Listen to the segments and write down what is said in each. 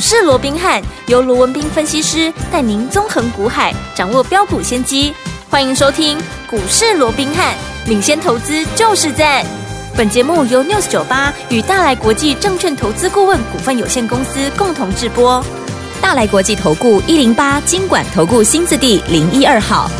市罗宾汉由罗文斌分析师带您纵横股海，掌握标股先机。欢迎收听股市罗宾汉，领先投资就是赞。本节目由 News 九八与大来国际证券投资顾问股份有限公司共同制播。大来国际投顾一零八金管投顾新字第零一二号。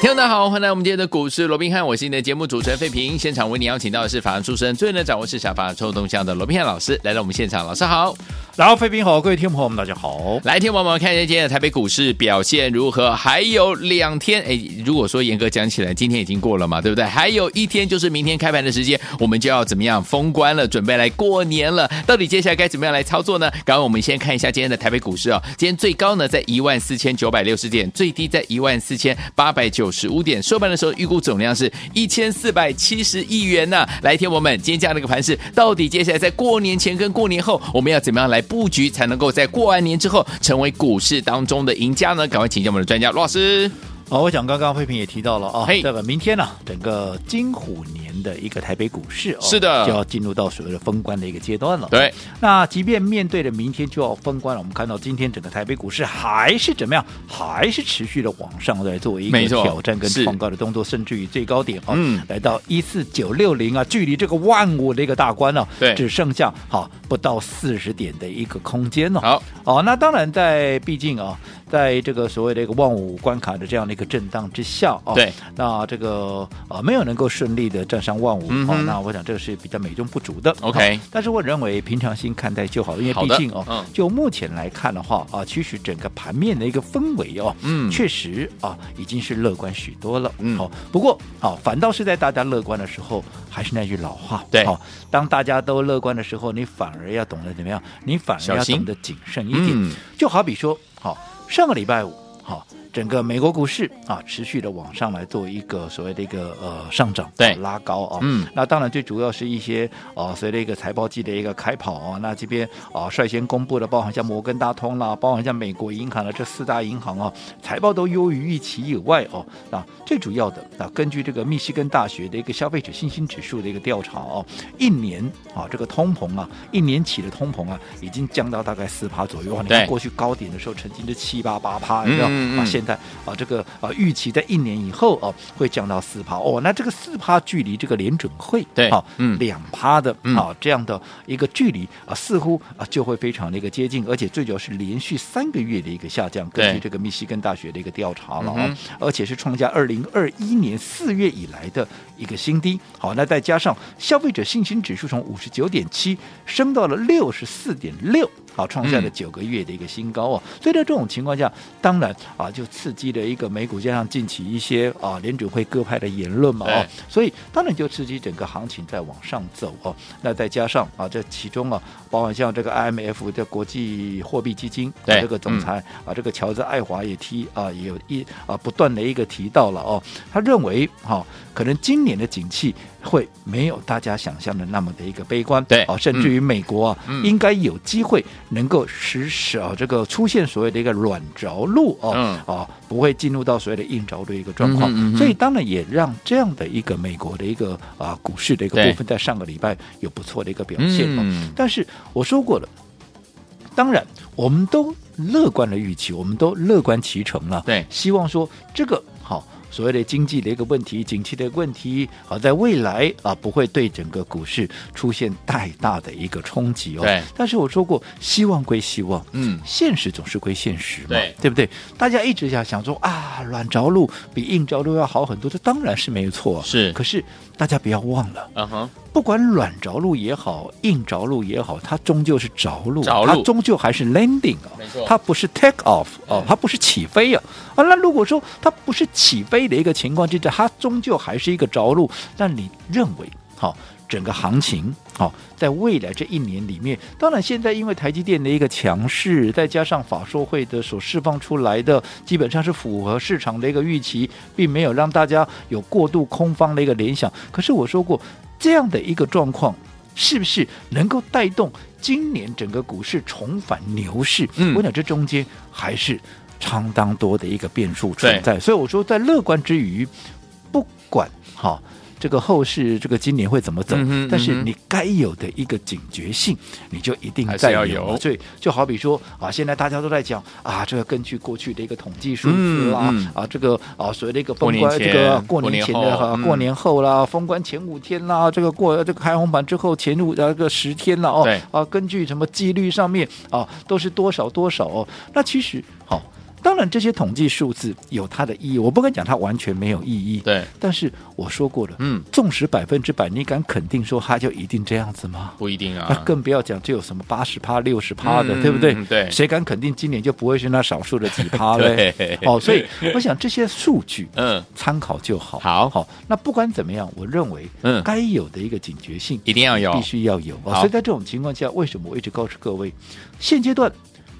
听众大家好，欢迎来我们今天的股市罗宾汉，我是你的节目主持人费平。现场为你邀请到的是法案出身、最能掌握市场法抽动向的罗宾汉老师来到我们现场，老师好。然后，飞平好，各位听众朋友们，大家好。来，听众朋友们，看一下今天的台北股市表现如何？还有两天，哎，如果说严格讲起来，今天已经过了嘛，对不对？还有一天就是明天开盘的时间，我们就要怎么样封关了，准备来过年了。到底接下来该怎么样来操作呢？刚刚我们先看一下今天的台北股市哦，今天最高呢在一万四千九百六十点，最低在一万四千八百九十五点，收盘的时候预估总量是一千四百七十亿元呢。来，听我们今天这样的一个盘势，到底接下来在过年前跟过年后，我们要怎么样来？布局才能够在过完年之后成为股市当中的赢家呢？赶快请教我们的专家罗老师。好，我想刚刚费平也提到了啊，嘿这个明天呢、啊，整个金虎年的一个台北股市哦，是的，就要进入到所谓的封关的一个阶段了。对，那即便面对着明天就要封关了，我们看到今天整个台北股市还是怎么样，还是持续的往上在做一个挑战跟创高的动作，甚至于最高点啊，嗯，来到一四九六零啊，距离这个万五的一个大关呢，对，只剩下好不到四十点的一个空间了。好，哦，那当然在毕竟啊。在这个所谓的一个万五关卡的这样的一个震荡之下啊，对，那这个呃没有能够顺利的站上万五，嗯哦，那我想这个是比较美中不足的。OK，但是我认为平常心看待就好，因为毕竟哦，嗯、就目前来看的话啊，其实整个盘面的一个氛围哦，嗯，确实啊已经是乐观许多了。嗯，好，不过啊，反倒是在大家乐观的时候，还是那句老话，对，好，当大家都乐观的时候，你反而要懂得怎么样？你反而要懂得谨慎一点。嗯、就好比说，好。上个礼拜五，好。整个美国股市啊，持续的往上来做一个所谓的一个呃上涨，对，拉高啊，嗯，那当然最主要是一些啊，随着一个财报季的一个开跑啊，那这边啊率先公布的，包含像摩根大通啦，包含像美国银行的这四大银行啊，财报都优于预期以外哦，啊，最主要的啊，根据这个密西根大学的一个消费者信心指数的一个调查哦，一年啊这个通膨啊，一年起的通膨啊，已经降到大概四趴左右啊，你看过去高点的时候曾经是七八八趴，你知道啊，现在啊，这个啊，预期在一年以后啊，会降到四趴哦。那这个四趴距离这个联准会对，啊，嗯，两趴的啊、嗯，这样的一个距离啊，似乎啊就会非常的一个接近，而且最主要是连续三个月的一个下降。根据这个密西根大学的一个调查了啊，而且是创下二零二一年四月以来的一个新低。好，那再加上消费者信心指数从五十九点七升到了六十四点六。好，创下了九个月的一个新高哦，嗯、所以在这种情况下，当然啊，就刺激了一个美股，加上近期一些啊联准会各派的言论嘛哦，所以当然就刺激整个行情在往上走哦。那再加上啊，这其中啊，包括像这个 IMF 的国际货币基金啊，这个总裁、嗯、啊，这个乔治爱华也提啊，也有一啊不断的一个提到了哦，他认为哈、啊，可能今年的景气会没有大家想象的那么的一个悲观，对啊，甚至于美国啊，嗯、应该有机会。能够实施啊，这个出现所谓的一个软着陆哦，嗯、啊，不会进入到所谓的硬着陆的一个状况，所以当然也让这样的一个美国的一个啊股市的一个部分，在上个礼拜有不错的一个表现哦。嗯、但是我说过了，当然我们都乐观的预期，我们都乐观其成了，对，希望说这个好。所谓的经济的一个问题、景气的问题啊，在未来啊不会对整个股市出现太大的一个冲击哦。对。但是我说过，希望归希望，嗯，现实总是归现实嘛，对，对不对？大家一直想想说啊，软着陆比硬着陆要好很多，这当然是没有错。是。可是大家不要忘了，嗯哼，不管软着陆也好，硬着陆也好，它终究是着陆，着陆，它终究还是 landing 啊，没错，它不是 take off 哦，它不是起飞啊。啊，那如果说它不是起飞，的一个情况之下，它终究还是一个着陆。那你认为，好、哦，整个行情，好、哦，在未来这一年里面，当然现在因为台积电的一个强势，再加上法说会的所释放出来的，基本上是符合市场的一个预期，并没有让大家有过度空方的一个联想。可是我说过，这样的一个状况，是不是能够带动今年整个股市重返牛市？嗯，我想这中间还是。相当多的一个变数存在，所以我说在乐观之余，不管哈这个后市这个今年会怎么走，但是你该有的一个警觉性，你就一定在要有所以就好比说啊，现在大家都在讲啊，这个根据过去的一个统计数字啦，嗯嗯。啊，这个啊所谓的一个封关这个过年前的哈、嗯。过年后啦，封关前五天啦，这个过这个开红盘之后前五呃这个十天了哦，啊，根据什么几率上面啊都是多少多少。哦，那其实好。当然，这些统计数字有它的意义，我不敢讲它完全没有意义。对，但是我说过了，嗯，纵使百分之百，你敢肯定说它就一定这样子吗？不一定啊那啊，更不要讲，这有什么八十趴、六十趴的，嗯对不对？对谁敢肯定今年就不会是那少数的几趴嘞？哦，所以我想这些数据，嗯，参考就好。好好，那不管怎么样，我认为，嗯该有的一个警觉性一定要有必须要有。哦所以在这种情况下，为什么我一直告诉各位，现阶段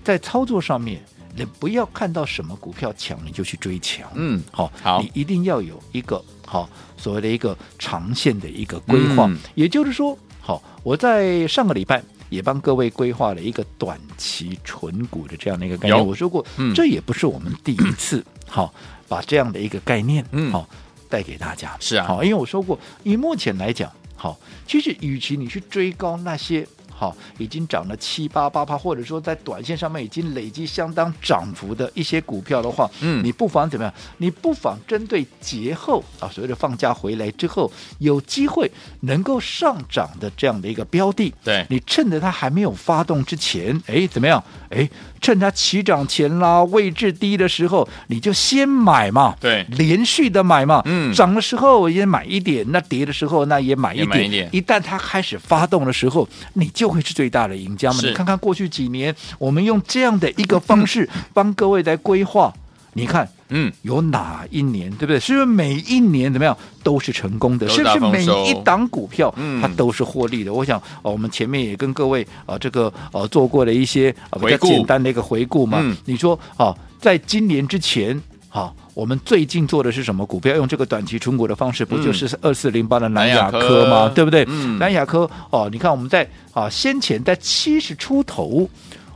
在操作上面，你不要看到什么股票强你就去追强。嗯好，好你一定要有一个好所谓的一个长线的一个规划。嗯也就是说，好，我在上个礼拜也帮各位规划了一个短期纯股的这样的一个概念。我说过，嗯这也不是我们第一次 好把这样的一个概念，嗯好带给大家。是啊好，因为我说过，以目前来讲，好，其实与其你去追高那些。好，已经涨了七八八趴，或者说在短线上面已经累积相当涨幅的一些股票的话，嗯你不妨怎么样？你不妨针对节后啊，所谓的放假回来之后，有机会能够上涨的这样的一个标的，对你趁着它还没有发动之前，哎，怎么样？哎，趁它起涨前啦，位置低的时候，你就先买嘛，对连续的买嘛，嗯涨的时候也买一点，那跌的时候那也买一点，也买一点一旦它开始发动的时候，你就会是最大的赢家嘛。你看看过去几年，我们用这样的一个方式帮各位来规划，你看。嗯，有哪一年，对不对？是不是每一年怎么样都是成功的？是不是每一档股票嗯它都是获利的？我想，哦，我们前面也跟各位啊、这个呃做过的一些啊比较简单的一个回顾嘛。嗯你说啊，在今年之前。好，我们最近做的是什么股票？用这个短期存股的方式，不就是二四零八的南亚科吗？对不对？嗯南亚科哦，你看我们在啊先前在七十出头，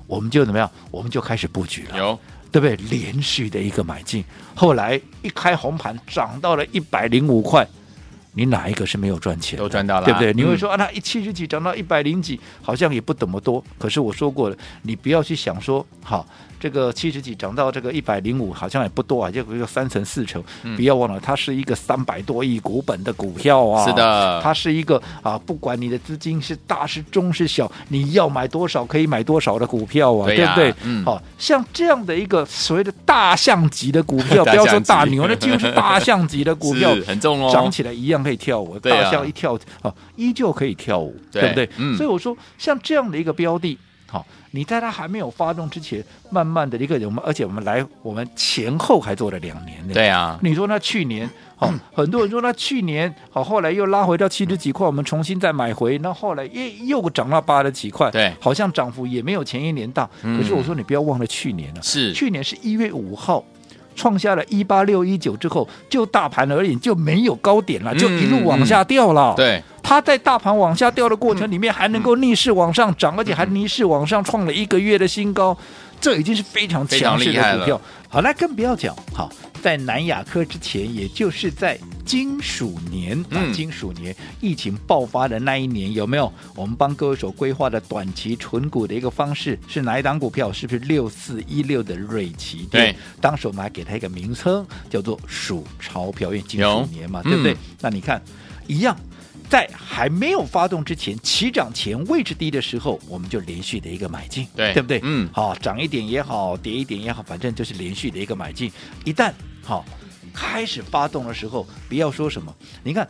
我们就怎么样？我们就开始布局了。有对不对？连续的一个买进，后来一开红盘涨到了一百零五块，你哪一个是没有赚钱？都赚到了对不对？嗯你会说、啊，那一七十几涨到一百零几，好像也不怎么多。可是我说过了，你不要去想说，好。这个七十几涨到这个一百零五，好像也不多啊，就个三成四成。嗯不要忘了，它是一个三百多亿股本的股票啊。是的它是一个啊，不管你的资金是大是中是小，你要买多少可以买多少的股票啊，对不对？嗯好、像这样的一个所谓的大象级的股票，大不要说大牛，那就是大象级的股票，很重哦，涨起来一样可以跳舞，大象一跳啊，依旧可以跳舞，对对不对？嗯所以我说，像这样的一个标的，好，你在它还没有发动之前，慢慢的一个我们，而且我们来，我们前后还做了两年呢。对啊，你说那去年，好、很多人说那去年好，后来又拉回到七十几块，我们重新再买回，那后来又又涨到八十几块，对好像涨幅也没有前一年大。嗯可是我说你不要忘了去年了，是去年是一月五号。创下了一八六一九之后，就大盘而言就没有高点了，就一路往下掉了。嗯对，它在大盘往下掉的过程里面，还能够逆势往上涨，而且还逆势往上创了一个月的新高，这已经是非常强势的股票。好，那更不要讲，好，在南亚科之前，也就是在金属年啊嗯，金属年疫情爆发的那一年，有没有我们帮各位所规划的短期存股的一个方式是哪一档股票？是不是六四一六的瑞奇？对，当时我们还给它一个名称叫做数钞票，因为金属年嘛，嗯对不对？那你看一样。在还没有发动之前，起涨前位置低的时候，我们就连续的一个买进，对对不对？嗯好，涨一点也好，跌一点也好，反正就是连续的一个买进。一旦好开始发动的时候，不要说什么，你看。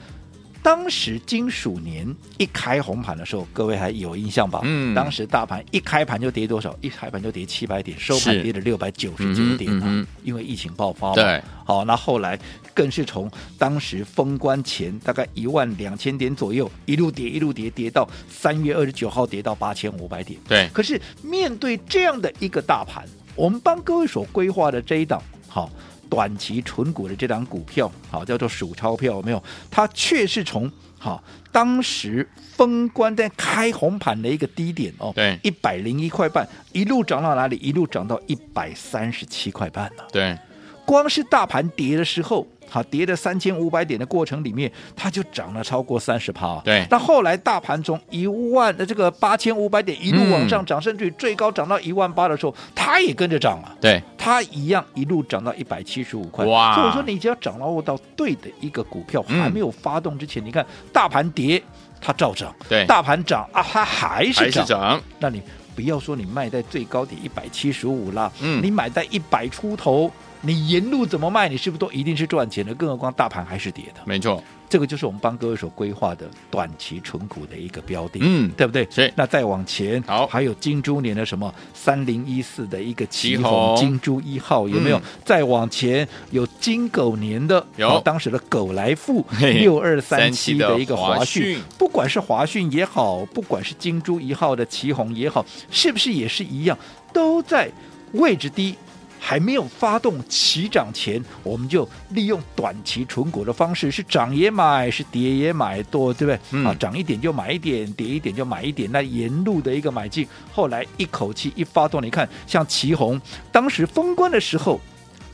当时金属年一开红盘的时候，各位还有印象吧？嗯当时大盘一开盘就跌多少？一开盘就跌七百点，收盘跌了六百九十九点啊、嗯嗯嗯因为疫情爆发嘛。对，好，那后来更是从当时封关前大概一万两千点左右，一路跌一路跌，跌到三月二十九号跌到八千五百点。对，可是面对这样的一个大盘，我们帮各位所规划的这一档好短期纯股的这档股票，好叫做数钞票，有没有？它却是从好当时封关在开红盘的一个低点哦，对一百零一块半，一路涨到哪里？一路涨到一百三十七块半了。对，光是大盘跌的时候，好跌了三千五百点的过程里面，它就涨了超过三十趴。对，那后来大盘从一万的这个八千五百点一路往上涨，甚至于最高涨到一万八的时候，它也跟着涨了。对，它一样一路涨到一百七十五块。哇！所以我说，你只要掌握到对的一个股票，还没有发动之前，你看大盘跌，它照涨；对，大盘涨啊，它还是涨。还是涨。那你不要说你卖在最高点一百七十五啦，嗯，你买在一百出头。你沿路怎么卖，你是不是都一定是赚钱的？更何况大盘还是跌的。没错，这个就是我们帮各位所规划的短期存股的一个标的，嗯，对不对？是。那再往前，好，还有金猪年的什么三零一四的一个旗红金猪一号有没有？嗯、再往前有金狗年的，有当时的狗来富六二三七的一个华讯，不管是华讯也好，不管是金猪一号的旗红也好，是不是也是一样，都在位置低。还没有发动起涨前，我们就利用短期存股的方式，是涨也买，是跌也买，多对不对？嗯、啊，涨一点就买一点，跌一点就买一点。那沿路的一个买进，后来一口气一发动，你看像奇红，当时封关的时候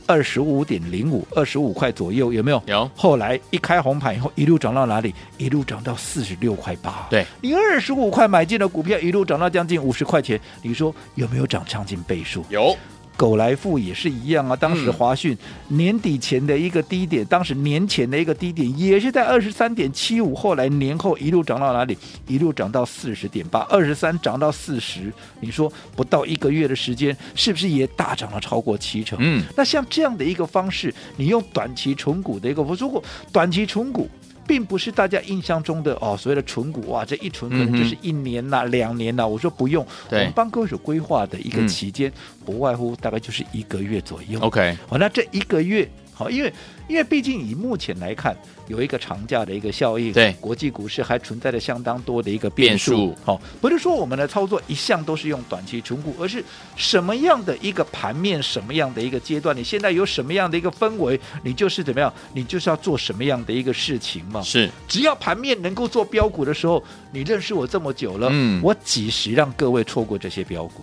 二十五点零五，二十五块左右，有没有？有。后来一开红盘以后，一路涨到哪里？一路涨到四十六块八。对，你二十五块买进的股票，一路涨到将近五十块钱，你说有没有涨将近倍数？有。狗来富也是一样啊，当时华讯年底前的一个低点，嗯、当时年前的一个低点也是在二十三点七五，后来年后一路涨到哪里？一路涨到四十点八，二十三涨到四十，你说不到一个月的时间，是不是也大涨了超过七成？嗯，那像这样的一个方式，你用短期重股的一个，如果短期重股。并不是大家印象中的哦，所谓的存股哇，这一存可能就是一年呐、啊、嗯、两年呐、啊。我说不用，我们帮各位所规划的一个期间，嗯、不外乎大概就是一个月左右。OK，好，那这一个月。好，因为因为毕竟以目前来看，有一个长假的一个效应，对，国际股市还存在着相当多的一个变数。好，不是说我们的操作一向都是用短期重股，而是什么样的一个盘面，什么样的一个阶段，你现在有什么样的一个氛围，你就是怎么样，你就是要做什么样的一个事情嘛。是，只要盘面能够做标股的时候，你认识我这么久了，嗯，我几时让各位错过这些标股？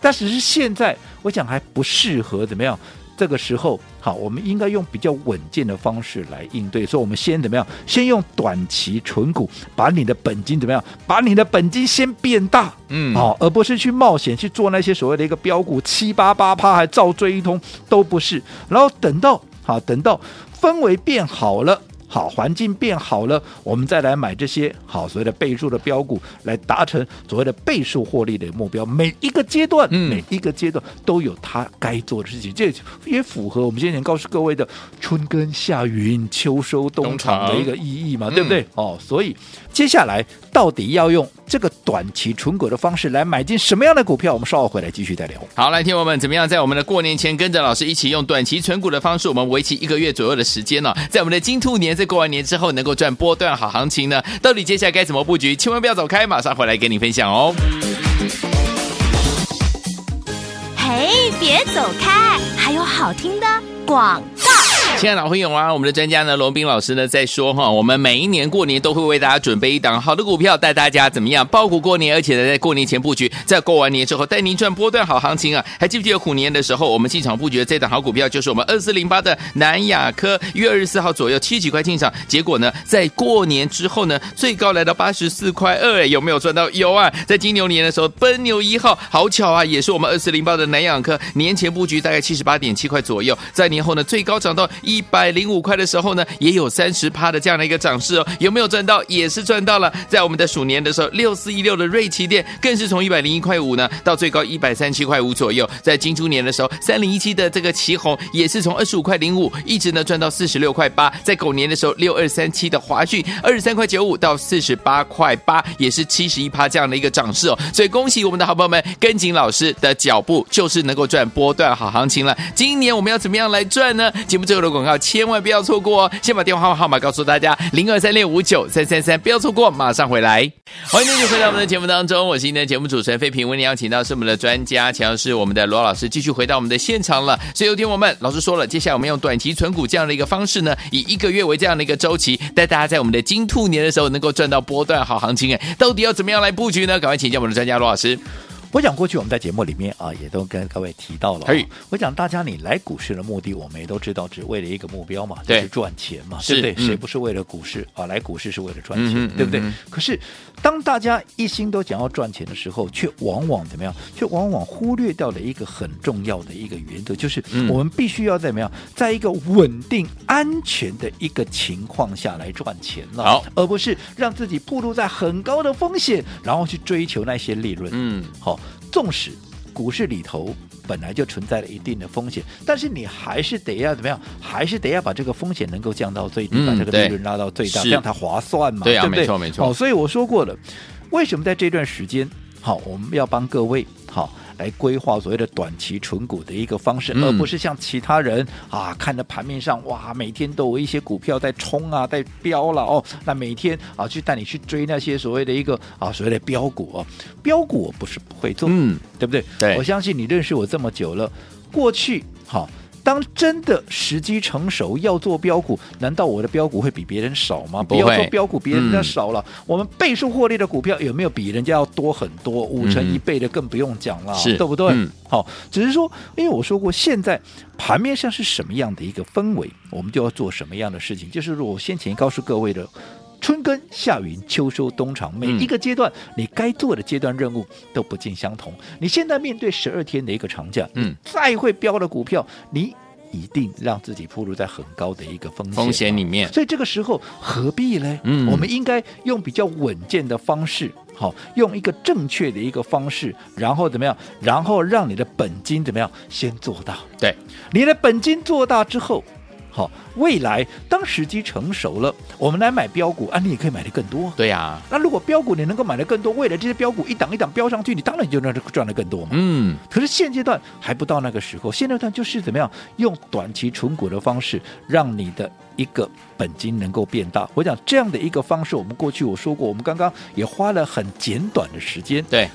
但只是现在，我想还不适合怎么样。这个时候，好，我们应该用比较稳健的方式来应对。所以，我们先怎么样？先用短期存股，把你的本金怎么样？把你的本金先变大，嗯，好，而不是去冒险去做那些所谓的一个标股七八八趴，还照追一通，都不是。然后等到好，等到氛围变好了。好，环境变好了，我们再来买这些好所谓的倍数的标股，来达成所谓的倍数获利的目标。每一个阶段，嗯、每一个阶段都有它该做的事情，这也符合我们先前告诉各位的“春耕夏耘秋收冬藏”的一个意义嘛，对不对？嗯、哦，所以接下来到底要用这个短期存股的方式来买进什么样的股票？我们稍后回来继续再聊。好，来听我们怎么样在我们的过年前跟着老师一起用短期存股的方式，我们为期一个月左右的时间呢、哦，在我们的金兔年。在过完年之后能够赚波段好行情呢？到底接下来该怎么布局？千万不要走开，马上回来跟你分享哦。嘿，别走开，还有好听的广告。亲爱的老朋友啊，我们的专家呢，罗宾老师呢在说哈，我们每一年过年都会为大家准备一档好的股票，带大家怎么样包股过年，而且呢在过年前布局，在过完年之后带您赚波段好行情啊！还记不记得虎年的时候，我们进场布局的这档好股票就是我们二四零八的南亚科，一月二十四号左右七几块进场，结果呢在过年之后呢最高来到八十四块二，有没有赚到？有啊！在金牛年的时候奔牛一号，好巧啊，也是我们二四零八的南亚科，年前布局大概七十八点七块左右，在年后呢最高涨到。一百零五块的时候呢，也有三十趴的这样的一个涨势哦，有没有赚到？也是赚到了。在我们的鼠年的时候，六四一六的瑞奇电更是从一百零一块五呢，到最高一百三七块五左右。在金猪年的时候，三零一七的这个奇鋐也是从二十五块零五一直呢赚到四十六块八。在狗年的时候，六二三七的华讯二十三块九五到四十八块八，也是七十一趴这样的一个涨势哦。所以恭喜我们的好朋友们，跟紧老师的脚步，就是能够赚波段好行情了。今年我们要怎么样来赚呢？节目最后的。广告千万不要错过哦！先把电话号码告诉大家：零二三六五九三三三，不要错过，马上回来。欢迎继续回到我们的节目当中，我是今天的节目主持人费平，为您邀请到是我们的专家，强的是我们的罗老师，继续回到我们的现场了。所以有听我们老师说了，接下来我们用短期存股这样的一个方式呢，以一个月为这样的一个周期，带大家在我们的金兔年的时候能够赚到波段好行情。哎，到底要怎么样来布局呢？赶快请教我们的专家罗老师。我讲过去我们在节目里面啊，也都跟各位提到了、我讲大家你来股市的目的，我们也都知道，只为了一个目标嘛，就是赚钱嘛，是对不对？嗯谁不是为了股市啊？来股市是为了赚钱，嗯对不对？嗯可是当大家一心都想要赚钱的时候，却往往怎么样？却往往忽略掉了一个很重要的一个原则，就是嗯我们必须要怎么样，在一个稳定、安全的一个情况下来赚钱了，好而不是让自己暴露在很高的风险，然后去追求那些利润。嗯，好，纵使股市里头本来就存在了一定的风险，但是你还是得要怎么样？还是得要把这个风险能够降到最低，嗯把这个利润拉到最大，是这样才划算嘛？对啊不对？没错没错好，所以我说过了，为什么在这段时间，好，我们要帮各位好。来规划所谓的短期存股的一个方式，嗯而不是像其他人啊，看着盘面上哇，每天都有一些股票在冲啊，在飙了哦，那每天啊去带你去追那些所谓的一个啊所谓的标股哦，标股我不是不会做，嗯，对不对？对我相信你认识我这么久了，过去好。当真的时机成熟要做标股，难道我的标股会比别人少吗？不会要做标股，比人家嗯少了。我们倍数获利的股票有没有比人家要多很多？五成一倍的更不用讲了，是对不对？嗯好，只是说，因为我说过，现在盘面上是什么样的一个氛围，我们就要做什么样的事情。就是我先前告诉各位的。春耕夏耘秋收冬藏，每一个阶段、嗯、你该做的阶段任务都不尽相同。你现在面对十二天的一个长假，嗯，再会标的股票，你一定让自己暴露在很高的一个风险风险里面。所以这个时候何必呢？嗯，我们应该用比较稳健的方式，好，用一个正确的一个方式，然后怎么样？然后让你的本金怎么样？先做大。对，你的本金做大之后。好，未来当时机成熟了，我们来买标股啊，你也可以买的更多。对呀、啊，那如果标股你能够买的更多，未来这些标股一档一档标上去，你当然就能赚的更多嘛。嗯，可是现阶段还不到那个时候，现阶段就是怎么样用短期存股的方式，让你的一个本金能够变大。我讲这样的一个方式，我们过去我说过，我们刚刚也花了很简短的时间，对，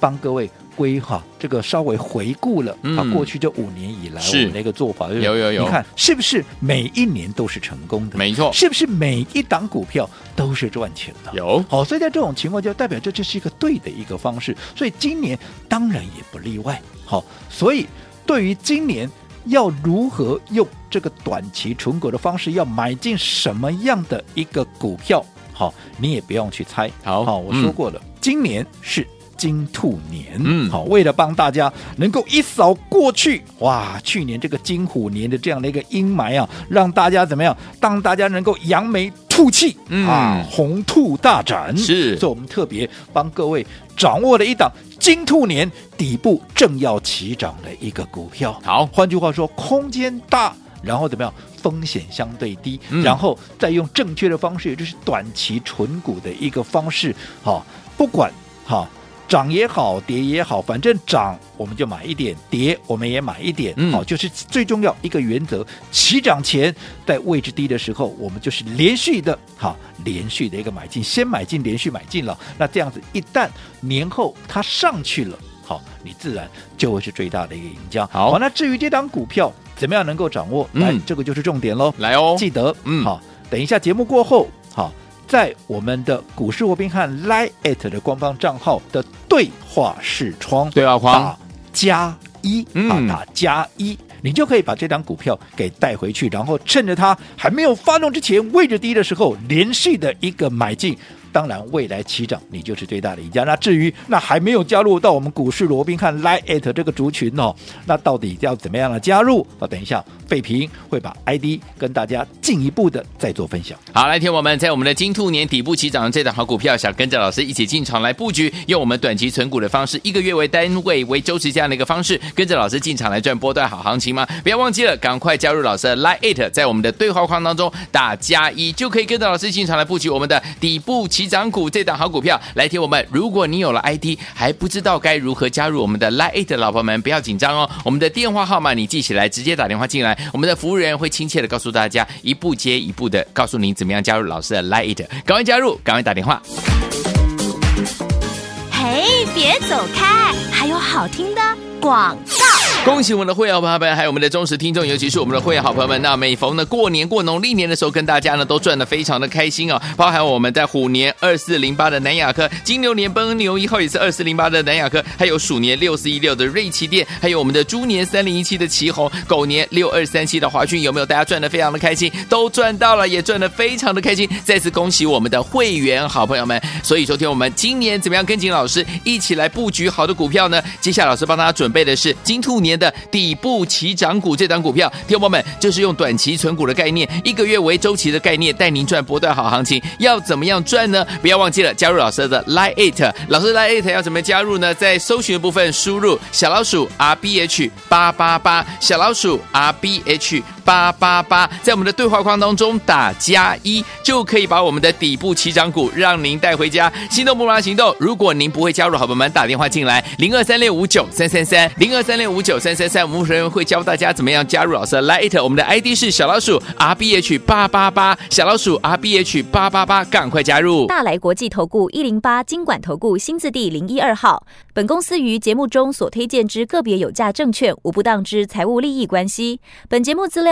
帮各位。规划这个稍微回顾了啊，过去这五年以来我们的一个做法，嗯、有有有，你看是不是每一年都是成功的？没错，是不是每一档股票都是赚钱的？有，好，所以在这种情况就代表这这是一个对的一个方式，所以今年当然也不例外。好，所以对于今年要如何用这个短期存股的方式，要买进什么样的一个股票，好，你也不用去猜。好，好，我说过了，嗯、今年是。金兔年，嗯，好，为了帮大家能够一扫过去哇，去年这个金虎年的这样的一个阴霾啊，让大家怎么样？当大家能够扬眉吐气，嗯、啊，红兔大展是，所以我们特别帮各位掌握了一档金兔年底部正要起涨的一个股票。好，换句话说，空间大，然后怎么样？风险相对低，嗯、然后再用正确的方式，也就是短期纯股的一个方式，好，不管好。涨也好，跌也好，反正涨我们就买一点，跌我们也买一点，嗯、好，就是最重要一个原则。起涨前在位置低的时候，我们就是连续的，好，连续的一个买进，先买进，连续买进了。那这样子，一旦年后它上去了，好，你自然就会是最大的一个赢家。好，好，那至于这档股票怎么样能够掌握，来，嗯、这个就是重点喽。来哦，记得，嗯，好，等一下节目过后，好。在我们的股市罗宾汉 Line@ 的官方账号的对话视窗，对话框打加一，嗯，啊，打加一，你就可以把这张股票给带回去，然后趁着它还没有发动之前，位置低的时候，连续的一个买进。当然，未来起涨，你就是最大的赢家。那至于那还没有加入到我们股市罗宾汉 Line@ 这个族群哦，那到底要怎么样的加入？啊，等一下，费平会把 ID 跟大家进一步的再做分享。好，来听我们在我们的金兔年底部起涨的这档好股票，想跟着老师一起进场来布局，用我们短期存股的方式，一个月为单位为周期这样的一个方式，跟着老师进场来赚波段好行情吗？不要忘记了，赶快加入老师的 Line@，在我们的对话框当中打加一，就可以跟着老师进场来布局我们的底部起涨股这档好股票。来听我们，如果你有了 ID 还不知道该如何加入我们的 Line 的老婆们，不要紧张哦。我们的电话号码你记起来，直接打电话进来，我们的服务人员会亲切的告诉大家，一步接一步的告诉您怎么样加入老师的 Line。赶快加入，赶快打电话。嘿，别走开，还有好听的广告。恭喜我们的会员朋友们，还有我们的忠实听众，尤其是我们的会员好朋友们。那每逢呢过年过农历年的时候，跟大家呢都赚的非常的开心啊、哦！包含我们在虎年二四零八的南亚科，金牛年奔牛一号也是二四零八的南亚科，还有鼠年六四一六的瑞奇电，还有我们的猪年三零一七的奇鋐，狗年六二三七的华讯，有没有？大家赚的非常的开心，都赚到了，也赚的非常的开心。再次恭喜我们的会员好朋友们！所以，昨天我们今年怎么样跟紧老师一起来布局好的股票呢？接下来老师帮大家准备的是金兔年。的底部起涨股，这档股票，听众们就是用短期存股的概念，一个月为周期的概念，带您赚波段好行情。要怎么样赚呢？不要忘记了加入老师的 Line It，老师 Line It 要怎么加入呢？在搜寻的部分输入小老鼠 R B H 八八八，小老鼠 R B H。八八八，在我们的对话框当中打加一，就可以把我们的底部起涨股让您带回家。心动不马行动！如果您不会加入，好朋友们打电话进来零二三六五九三三三零二三六五九三三三，我们人会教大家怎么样加入老师的 Lite。我们的 ID 是小老鼠 R B H 八八八，小老鼠 R B H 八八八，赶快加入！大来国际投顾一零八金管投顾新字第零一二号。本公司于节目中所推荐之个别有价证券无不当之财务利益关系。本节目资料。